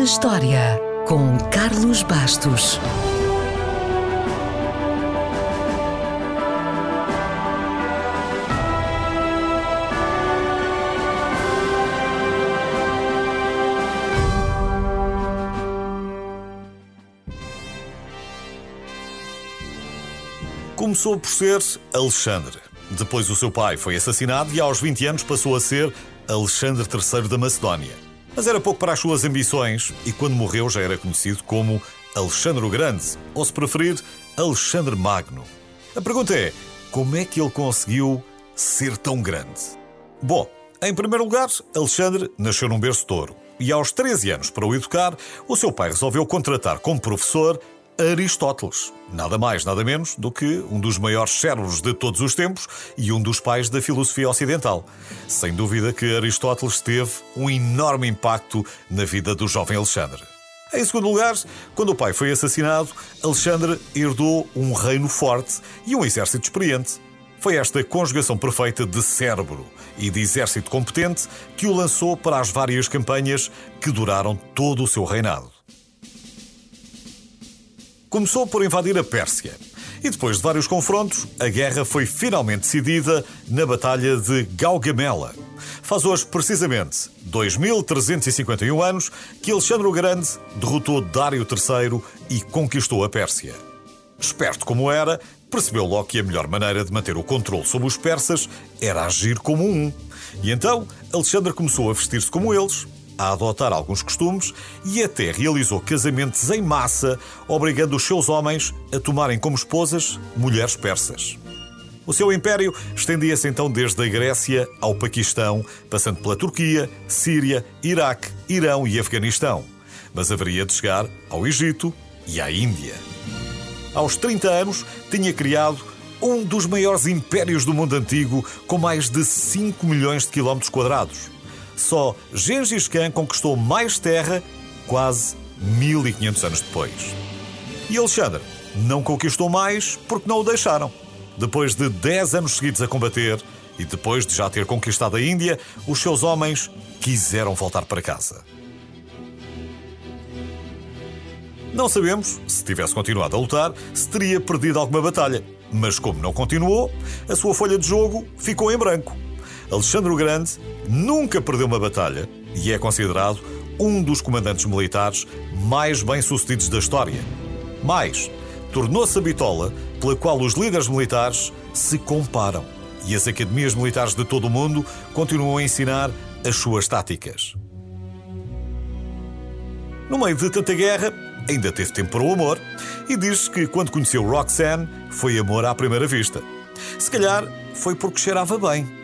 na História, com Carlos Bastos. Começou por ser Alexandre. Depois o seu pai foi assassinado e aos 20 anos passou a ser Alexandre III da Macedónia. Mas era pouco para as suas ambições e quando morreu já era conhecido como Alexandre o Grande, ou se preferir, Alexandre Magno. A pergunta é: como é que ele conseguiu ser tão grande? Bom, em primeiro lugar, Alexandre nasceu num berço touro e aos 13 anos, para o educar, o seu pai resolveu contratar como professor Aristóteles. Nada mais, nada menos do que um dos maiores cérebros de todos os tempos e um dos pais da filosofia ocidental. Sem dúvida que Aristóteles teve um enorme impacto na vida do jovem Alexandre. Em segundo lugar, quando o pai foi assassinado, Alexandre herdou um reino forte e um exército experiente. Foi esta conjugação perfeita de cérebro e de exército competente que o lançou para as várias campanhas que duraram todo o seu reinado. Começou por invadir a Pérsia. E depois de vários confrontos, a guerra foi finalmente decidida na Batalha de Gaugamela. Faz hoje precisamente 2351 anos que Alexandre o Grande derrotou Dário III e conquistou a Pérsia. Esperto como era, percebeu logo que a melhor maneira de manter o controle sobre os persas era agir como um. E então Alexandre começou a vestir-se como eles, a adotar alguns costumes e até realizou casamentos em massa, obrigando os seus homens a tomarem como esposas mulheres persas. O seu império estendia-se então desde a Grécia ao Paquistão, passando pela Turquia, Síria, Iraque, Irão e Afeganistão. Mas haveria de chegar ao Egito e à Índia. Aos 30 anos, tinha criado um dos maiores impérios do mundo antigo, com mais de 5 milhões de quilómetros quadrados. Só Gengis Khan conquistou mais terra quase 1500 anos depois. E Alexandre não conquistou mais porque não o deixaram. Depois de 10 anos seguidos a combater e depois de já ter conquistado a Índia, os seus homens quiseram voltar para casa. Não sabemos, se tivesse continuado a lutar, se teria perdido alguma batalha. Mas como não continuou, a sua folha de jogo ficou em branco. Alexandre o Grande nunca perdeu uma batalha e é considerado um dos comandantes militares mais bem-sucedidos da história. Mais, tornou-se a bitola pela qual os líderes militares se comparam e as academias militares de todo o mundo continuam a ensinar as suas táticas. No meio de tanta guerra, ainda teve tempo para o amor e diz que quando conheceu Roxanne foi amor à primeira vista. Se calhar foi porque cheirava bem.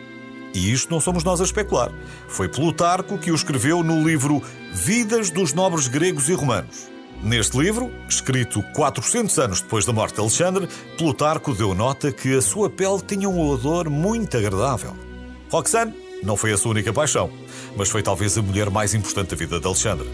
E isto não somos nós a especular. Foi Plutarco que o escreveu no livro Vidas dos Nobres Gregos e Romanos. Neste livro, escrito 400 anos depois da morte de Alexandre, Plutarco deu nota que a sua pele tinha um odor muito agradável. Roxane não foi a sua única paixão, mas foi talvez a mulher mais importante da vida de Alexandre.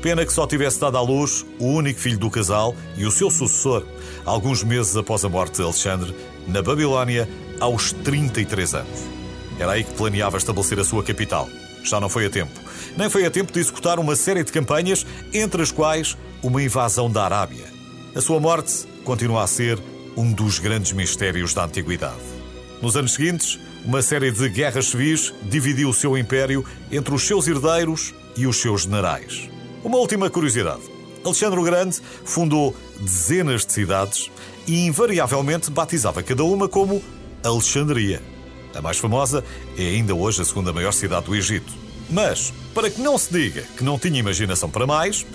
Pena que só tivesse dado à luz o único filho do casal e o seu sucessor, alguns meses após a morte de Alexandre, na Babilónia, aos 33 anos. Era aí que planeava estabelecer a sua capital. Já não foi a tempo. Nem foi a tempo de executar uma série de campanhas, entre as quais uma invasão da Arábia. A sua morte continua a ser um dos grandes mistérios da antiguidade. Nos anos seguintes, uma série de guerras civis dividiu o seu império entre os seus herdeiros e os seus generais. Uma última curiosidade: Alexandre o Grande fundou dezenas de cidades e invariavelmente batizava cada uma como Alexandria. A mais famosa é ainda hoje a segunda maior cidade do Egito. Mas, para que não se diga que não tinha imaginação para mais,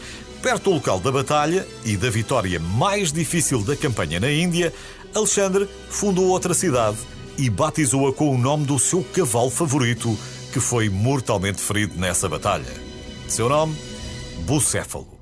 perto do local da batalha e da vitória mais difícil da campanha na Índia, Alexandre fundou outra cidade e batizou-a com o nome do seu cavalo favorito, que foi mortalmente ferido nessa batalha. Seu nome? Bucéfalo.